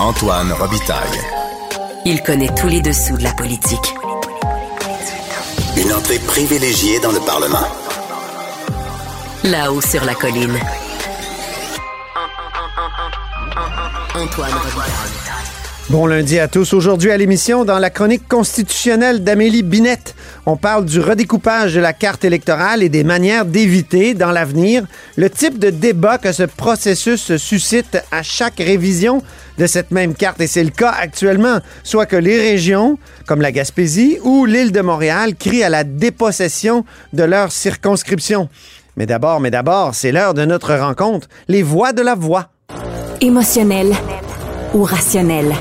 Antoine Robitaille. Il connaît tous les dessous de la politique. Une entrée privilégiée dans le Parlement. Là-haut sur la colline. Antoine Robitaille. Bon lundi à tous. Aujourd'hui à l'émission, dans la chronique constitutionnelle d'Amélie Binette, on parle du redécoupage de la carte électorale et des manières d'éviter, dans l'avenir, le type de débat que ce processus suscite à chaque révision de cette même carte. Et c'est le cas actuellement, soit que les régions, comme la Gaspésie ou l'île de Montréal, crient à la dépossession de leur circonscription. Mais d'abord, mais d'abord, c'est l'heure de notre rencontre, les voix de la voix. Émotionnel ou rationnel?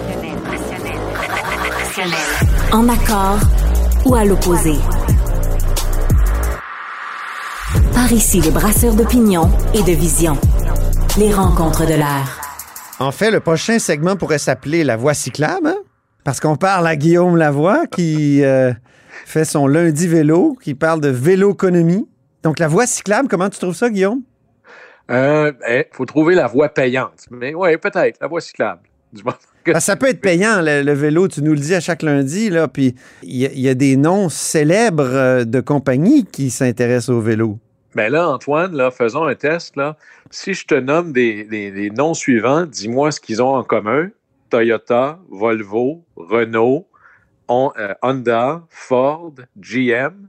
En accord ou à l'opposé. Par ici, les brasseurs d'opinion et de vision. Les rencontres de l'air. En fait, le prochain segment pourrait s'appeler La Voix cyclable, hein? parce qu'on parle à Guillaume Lavoie qui euh, fait son lundi vélo, qui parle de véloconomie. Donc, la voie cyclable, comment tu trouves ça, Guillaume? Il euh, eh, faut trouver la voie payante. Mais oui, peut-être, la voie cyclable. Ben, ça peut être payant, le, vélo, tu nous le dis à chaque lundi, là, puis il y, a des noms célèbres euh, de compagnies qui s'intéressent au vélo. Ben là, Antoine, là, faisons un test. Là. Si je te nomme des, noms suivants, dis-moi ce qu'ils ont en commun. Toyota, Volvo, Renault, euh, Honda, Ford, GM.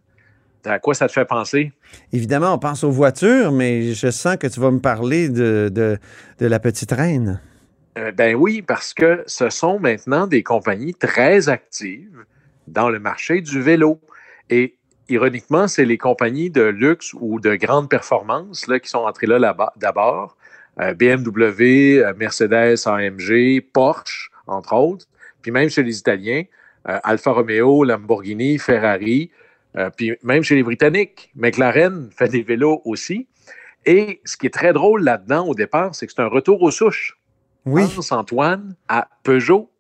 À quoi ça te fait penser? Évidemment, on pense aux voitures, mais je sens que tu vas me parler de, de, la petite reine. Euh, ben oui, parce que ce sont maintenant des compagnies très actives dans le marché du vélo. Et ironiquement, c'est les compagnies de luxe ou de grande performance là, qui sont entrées là d'abord. Euh, BMW, euh, Mercedes, AMG, Porsche, entre autres. Puis même chez les Italiens, Alfa Romeo, Lamborghini, Ferrari, puis même chez les Britanniques, McLaren fait des vélos aussi. Et ce qui est très drôle là-dedans au départ, c'est que c'est un retour aux souches. Oui. Pense, Antoine, à Peugeot.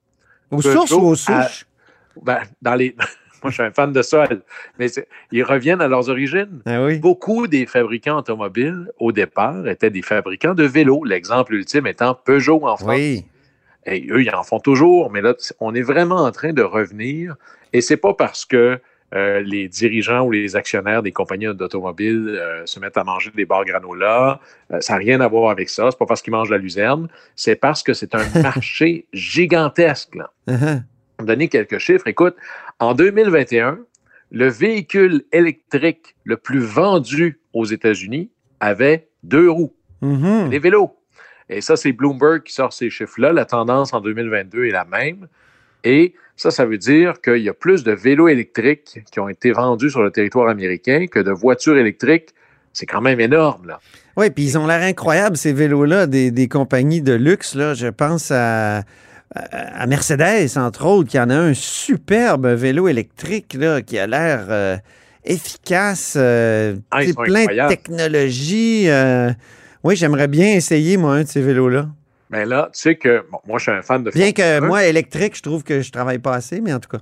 Aux sources ou aux souches? ben, dans les. Moi, je suis un fan de ça, mais ils reviennent à leurs origines. Ah Beaucoup des fabricants automobiles, au départ, étaient des fabricants de vélos. L'exemple ultime étant Peugeot en France. Oui. Et eux, ils en font toujours, mais là, on est vraiment en train de revenir. Et c'est pas parce que euh, les dirigeants ou les actionnaires des compagnies d'automobiles euh, se mettent à manger des bars granola. Euh, ça n'a rien à voir avec ça. C'est pas parce qu'ils mangent la luzerne. C'est parce que c'est un marché gigantesque. Là. Uh-huh. Donner quelques chiffres. Écoute, en 2021, le véhicule électrique le plus vendu aux États-Unis avait deux roues. Mm-hmm. Les vélos. Et ça, c'est Bloomberg qui sort ces chiffres-là. La tendance en 2022 est la même. Et ça, ça veut dire qu'il y a plus de vélos électriques qui ont été vendus sur le territoire américain que de voitures électriques. C'est quand même énorme, là. Oui, puis ils ont l'air incroyables, ces vélos-là, des, compagnies de luxe. Là. Je pense à, à, Mercedes, entre autres, qui en a un superbe vélo électrique là, qui a l'air euh, efficace, euh, ah, plein de technologie. Euh. oui, j'aimerais bien essayer, moi, un de ces vélos-là. Mais là, tu sais que moi, je suis un fan de Bien que moi, électrique, je trouve que je travaille pas assez, mais en tout cas.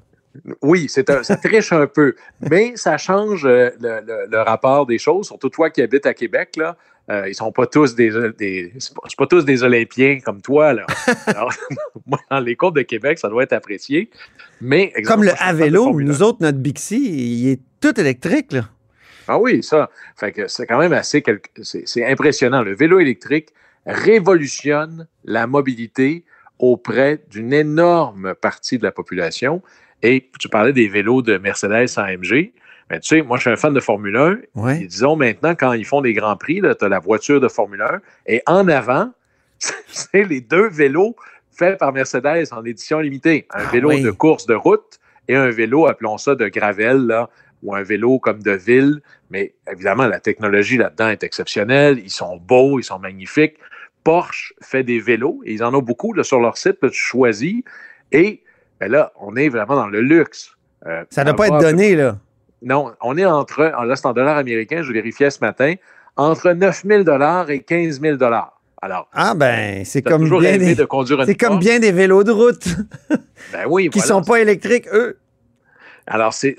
Oui, c'est ça triche un peu, mais ça change euh, le, rapport des choses. Surtout toi qui habites à Québec, là, euh, ils sont pas tous des, des pas, tous des Olympiens comme toi. Là. moi, dans les côtes de Québec, ça doit être apprécié. Mais comme le à vélo, nous autres, notre Bixi, il est tout électrique là. Ah oui, ça. Fait que c'est quand même assez c'est impressionnant. Le vélo électrique, révolutionne la mobilité auprès d'une énorme partie de la population. Et tu parlais des vélos de Mercedes AMG. Mais tu sais, moi, je suis un fan de Formule 1. Et disons maintenant, quand ils font des grands prix, tu as la voiture de Formule 1. Et en avant, c'est les deux vélos faits par Mercedes en édition limitée. Un ah vélo de course de route et un vélo, appelons ça de gravel, là, ou un vélo comme de ville. Mais évidemment, la technologie là-dedans est exceptionnelle. Ils sont beaux, ils sont magnifiques. Porsche fait des vélos, et ils en ont beaucoup là, sur leur site, tu choisis, et ben là, on est vraiment dans le luxe. Euh, ça ne doit pas être donné, là. Non, on est entre, là, c'est en dollars américains, je vérifiais ce matin, entre 9 000 et 15 000 alors, ah ben, c'est comme, bien des, c'est comme bien des vélos de route. ben oui, Qui ne sont pas électriques, eux. Alors, c'est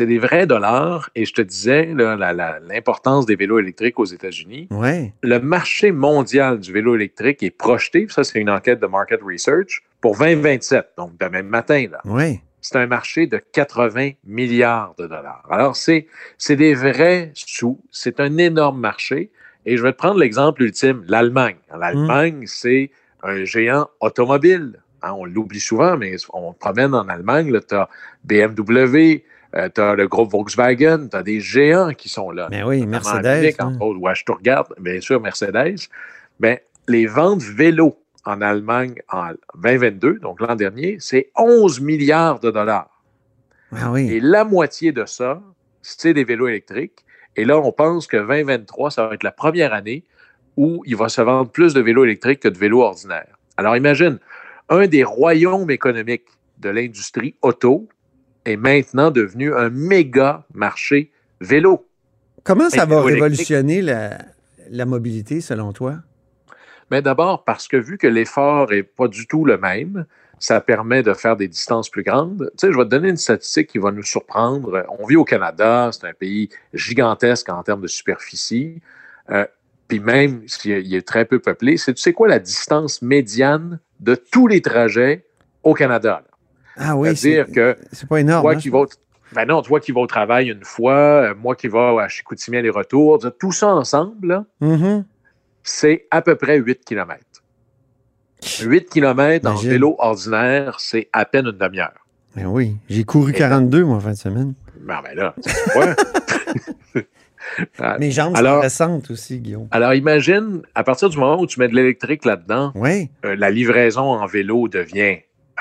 des vrais dollars. Et je te disais l'importance des vélos électriques aux États-Unis. Ouais. Le marché mondial du vélo électrique est projeté, ça c'est une enquête de Market Research, pour 2027, donc demain matin. Là. Oui. C'est un marché de 80 milliards de dollars. Alors, c'est des vrais sous. C'est un énorme marché. Et je vais te prendre l'exemple ultime, l'Allemagne. L'Allemagne, c'est un géant automobile. Hein, on l'oublie souvent, mais on promène en Allemagne, tu as BMW, tu as le groupe Volkswagen, tu as des géants qui sont là. Mais oui, Mercedes. Hein. ou à Stuttgart, bien sûr, Mercedes. Mais les ventes vélos en Allemagne en 2022, donc l'an dernier, c'est 11 milliards de dollars. Ah oui. Et la moitié de ça, c'est des vélos électriques. Et là, on pense que 2023, ça va être la première année où il va se vendre plus de vélos électriques que de vélos ordinaires. Alors imagine, un des royaumes économiques de l'industrie auto est maintenant devenu un méga marché vélo. Comment ça va révolutionner la, mobilité selon toi? Mais d'abord parce que vu que l'effort n'est pas du tout le même, ça permet de faire des distances plus grandes. Tu sais, je vais te donner une statistique qui va nous surprendre. On vit au Canada, c'est un pays gigantesque en termes de superficie. Euh, puis même s'il est très peu peuplé, c'est tu sais quoi la distance médiane de tous les trajets au Canada? Ah oui, que c'est pas énorme. Toi hein, qui vas, ben non, toi qui vas au travail une fois, euh, moi qui vais à Chicoutimi aller-retour, tout ça ensemble, mm-hmm. c'est à peu près 8 km. 8 km en vélo ordinaire, c'est à peine une demi-heure. Ben oui, j'ai couru 42 moi en fin de semaine. Ben, ben là. Ah, Mes jambes alors, sont récentes aussi, Guillaume. Alors, imagine, à partir du moment où tu mets de l'électrique là-dedans, euh, la livraison en vélo devient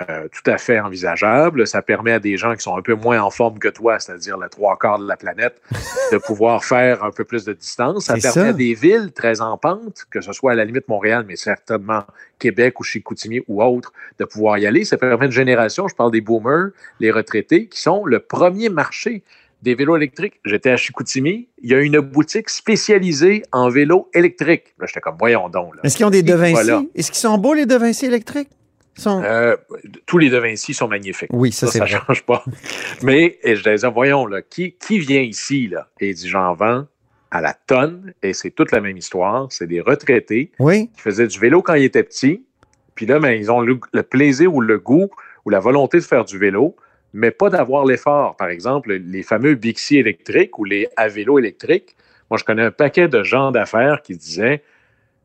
euh, tout à fait envisageable. Ça permet à des gens qui sont un peu moins en forme que toi, c'est-à-dire le trois quarts de la planète, de pouvoir faire un peu plus de distance. Ça permet à des villes très en pente, que ce soit à la limite Montréal, mais certainement Québec ou Chicoutimi ou autres, de pouvoir y aller. Ça permet une génération, je parle des boomers, les retraités, qui sont le premier marché des vélos électriques. J'étais à Chicoutimi, il y a une boutique spécialisée en vélos électriques. Là, j'étais comme, voyons donc. Est-ce qu'ils ont des De Est-ce qu'ils sont beaux, les De électriques? Euh, tous les De Vinci sont magnifiques. Oui, ça, ça ne change pas. Mais et je disais, voyons, là, qui, qui vient ici? Là? Et il dit, j'en vends à la tonne, et c'est toute la même histoire. C'est des retraités oui. qui faisaient du vélo quand ils étaient petits. Puis là, ben, ils ont le, plaisir ou le goût ou la volonté de faire du vélo mais pas d'avoir l'effort. Par exemple, les fameux Bixi électriques ou les à vélo électriques. Moi, je connais un paquet de gens d'affaires qui disaient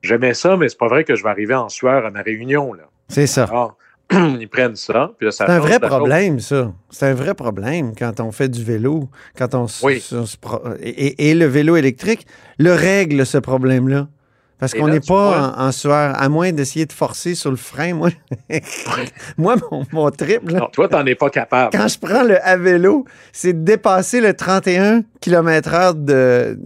J'aimais ça, mais c'est pas vrai que je vais arriver en sueur à ma réunion. C'est ça. Alors, ils prennent ça. c'est un vrai problème, ça. C'est un vrai problème quand on fait du vélo, quand on, oui. et, et, le vélo électrique le règle, ce problème-là. Parce qu'on n'est pas en, sueur, à moins d'essayer de forcer sur le frein. Moi, moi mon, mon trip. non, toi, tu n'en es pas capable. Quand je prends le à vélo, c'est de dépasser le 31 km/h de,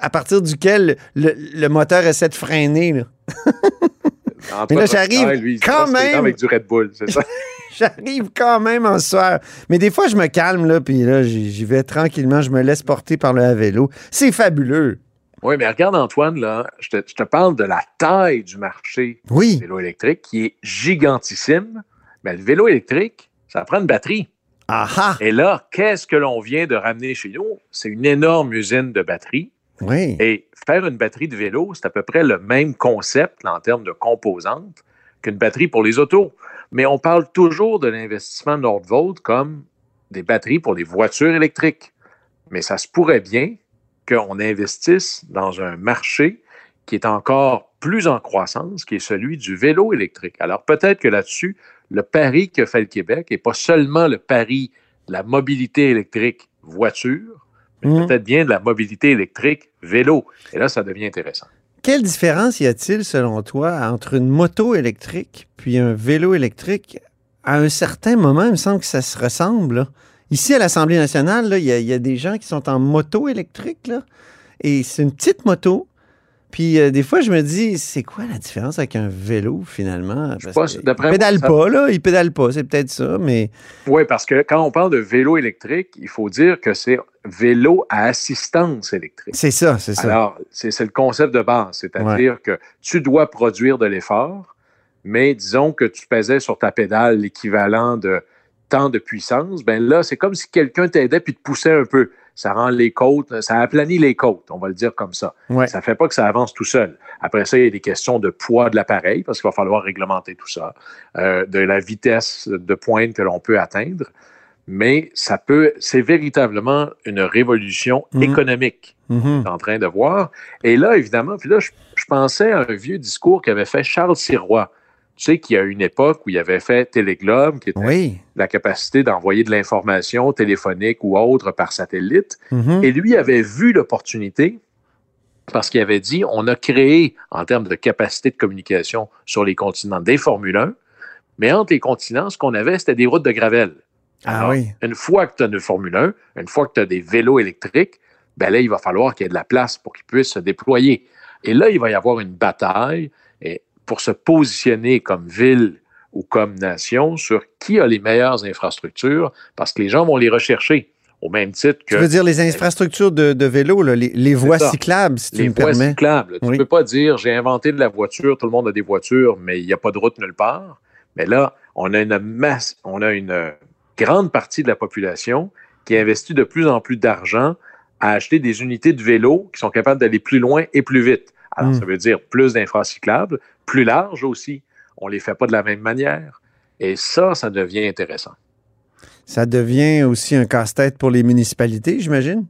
à partir duquel le, moteur essaie de freiner. Là. Mais là, j'arrive quand même. Avec du Red Bull, c'est ça? j'arrive quand même en sueur. Mais des fois, je me calme, là, puis là, j'y vais tranquillement, je me laisse porter par le à vélo. C'est fabuleux. Oui, mais regarde, Antoine, là, je te, parle de la taille du marché du vélo électrique qui est gigantissime. Mais le vélo électrique, ça prend une batterie. Aha. Et là, qu'est-ce que l'on vient de ramener chez nous? C'est une énorme usine de batteries. Oui. Et faire une batterie de vélo, c'est à peu près le même concept en termes de composantes qu'une batterie pour les autos. Mais on parle toujours de l'investissement Nordvolt comme des batteries pour les voitures électriques. Mais ça se pourrait bien qu'on investisse dans un marché qui est encore plus en croissance, qui est celui du vélo électrique. Alors peut-être que là-dessus, le pari que fait le Québec n'est pas seulement le pari de la mobilité électrique voiture, mais mmh. peut-être bien de la mobilité électrique vélo. Et là, ça devient intéressant. Quelle différence y a-t-il, selon toi, entre une moto électrique puis un vélo électrique? À un certain moment, il me semble que ça se ressemble. Ici, à l'Assemblée nationale, il y, a des gens qui sont en moto électrique, là, et c'est une petite moto. Puis euh, des fois, je me dis, c'est quoi la différence avec un vélo, finalement? Pense, ne pédale pas, là. Il pédale pas, c'est peut-être ça, mais... Oui, parce que quand on parle de vélo électrique, il faut dire que c'est vélo à assistance électrique. C'est ça, c'est ça. Alors, c'est le concept de base, c'est-à-dire que tu dois produire de l'effort, mais disons que tu pesais sur ta pédale l'équivalent de tant de puissance, ben là, c'est comme si quelqu'un t'aidait puis te poussait un peu. Ça rend les côtes, ça aplanit les côtes, on va le dire comme ça. Ouais. Ça ne fait pas que ça avance tout seul. Après ça, il y a des questions de poids de l'appareil, parce qu'il va falloir réglementer tout ça, euh, de la vitesse de pointe que l'on peut atteindre. Mais ça peut, c'est véritablement une révolution Mhm. économique Mhm. est en train de voir. Et là, évidemment, puis là, je, je pensais à un vieux discours qu'avait fait Charles Sirois. Tu sais qu'il y a une époque où il avait fait Téléglobe, qui était Oui. la capacité d'envoyer de l'information téléphonique ou autre par satellite. Mhm. Et lui avait vu l'opportunité parce qu'il avait dit on a créé, en termes de capacité de communication sur les continents, des Formule 1, mais entre les continents, ce qu'on avait, c'était des routes de gravel. Ah Alors, oui. Une fois que tu as une Formule 1, une fois que tu as des vélos électriques, ben là, il va falloir qu'il y ait de la place pour qu'ils puissent se déployer. Et là, il va y avoir une bataille et pour se positionner comme ville ou comme nation sur qui a les meilleures infrastructures, parce que les gens vont les rechercher au même titre que Tu veux dire les infrastructures de, de vélo, là, les, les voies ça. cyclables, si tu les me voies permets. cyclables. Tu ne Oui. peux pas dire j'ai inventé de la voiture, tout le monde a des voitures, mais il n'y a pas de route nulle part. Mais là, on a une masse, on a une grande partie de la population qui investit de plus en plus d'argent à acheter des unités de vélo qui sont capables d'aller plus loin et plus vite. Alors, Mm. ça veut dire plus d'infracyclables, plus larges aussi. On ne les fait pas de la même manière. Et ça, ça devient intéressant. Ça devient aussi un casse-tête pour les municipalités, j'imagine?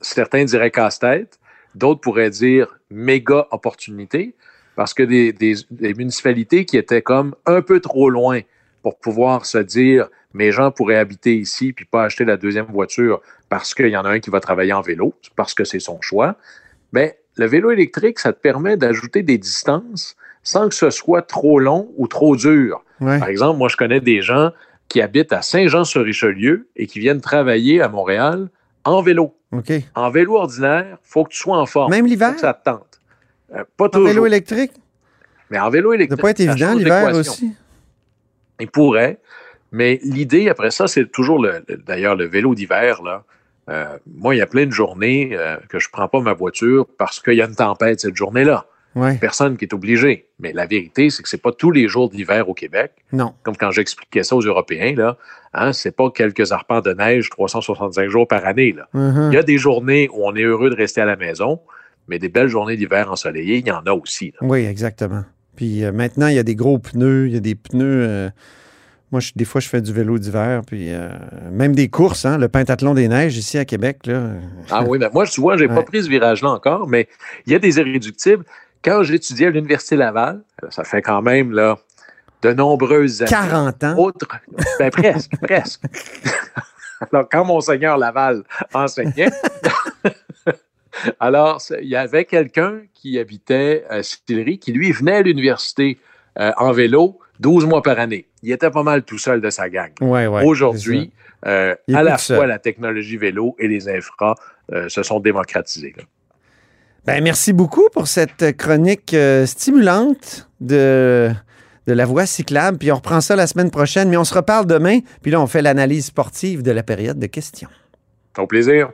certains diraient casse-tête, d'autres pourraient dire méga opportunité, parce que des, des- des municipalités qui étaient comme un peu trop loin pour pouvoir se dire mes gens pourraient habiter ici puis pas acheter la deuxième voiture parce qu'il y en a un qui va travailler en vélo, parce que c'est son choix. Mais le vélo électrique, ça te permet d'ajouter des distances sans que ce soit trop long ou trop dur. Ouais. Par exemple, moi, je connais des gens qui habitent à Saint-Jean-sur-Richelieu et qui viennent travailler à Montréal en vélo. En vélo ordinaire, il faut que tu sois en forme. Même l'hiver? ça te tente. Euh, pas En toujours. vélo électrique? mais en vélo Ça électrique. doit pas être ça évident l'hiver aussi. Il pourrait. Mais l'idée, après ça, c'est toujours, le, le- d'ailleurs, le vélo d'hiver. Là. Euh, moi, il y a plein de journées euh, que je ne prends pas ma voiture parce qu'il y a une tempête cette journée-là. Ouais. Personne qui est obligé. Mais la vérité, c'est que ce n'est pas tous les jours d'hiver au Québec. Non. Comme quand j'expliquais ça aux Européens, là, hein, ce n'est pas quelques arpents de neige 365 jours par année. Là. Mhm. Il y a des journées où on est heureux de rester à la maison, mais des belles journées d'hiver ensoleillées, il y en a aussi. là. Oui, exactement. Puis euh, maintenant, il y a des gros pneus, il y a des pneus. Moi, je- des fois, je fais du vélo d'hiver, puis euh, même des courses, hein, le pentathlon des neiges ici à Québec. Là. Ah oui, ben moi, tu vois, j'ai pas Ouais. pris ce virage-là encore, mais il y a des irréductibles. Quand j'étudiais à l'Université Laval, ça fait quand même là, de nombreuses années. 40 ans. Autre, ben presque, presque. Alors, quand Monseigneur Laval enseignait, alors, il y avait quelqu'un qui habitait à Sillery qui, lui, venait à l'université euh, en vélo 12 mois par année. Il était pas mal tout seul de sa gang. Ouais, ouais, Aujourd'hui, euh, à la seul. fois la technologie vélo et les infras euh, se sont démocratisés. là. Ben, merci beaucoup pour cette chronique euh, stimulante de, de la voie cyclable. Puis on reprend ça la semaine prochaine, mais on se reparle demain. Puis là, on fait l'analyse sportive de la période de questions. Au plaisir.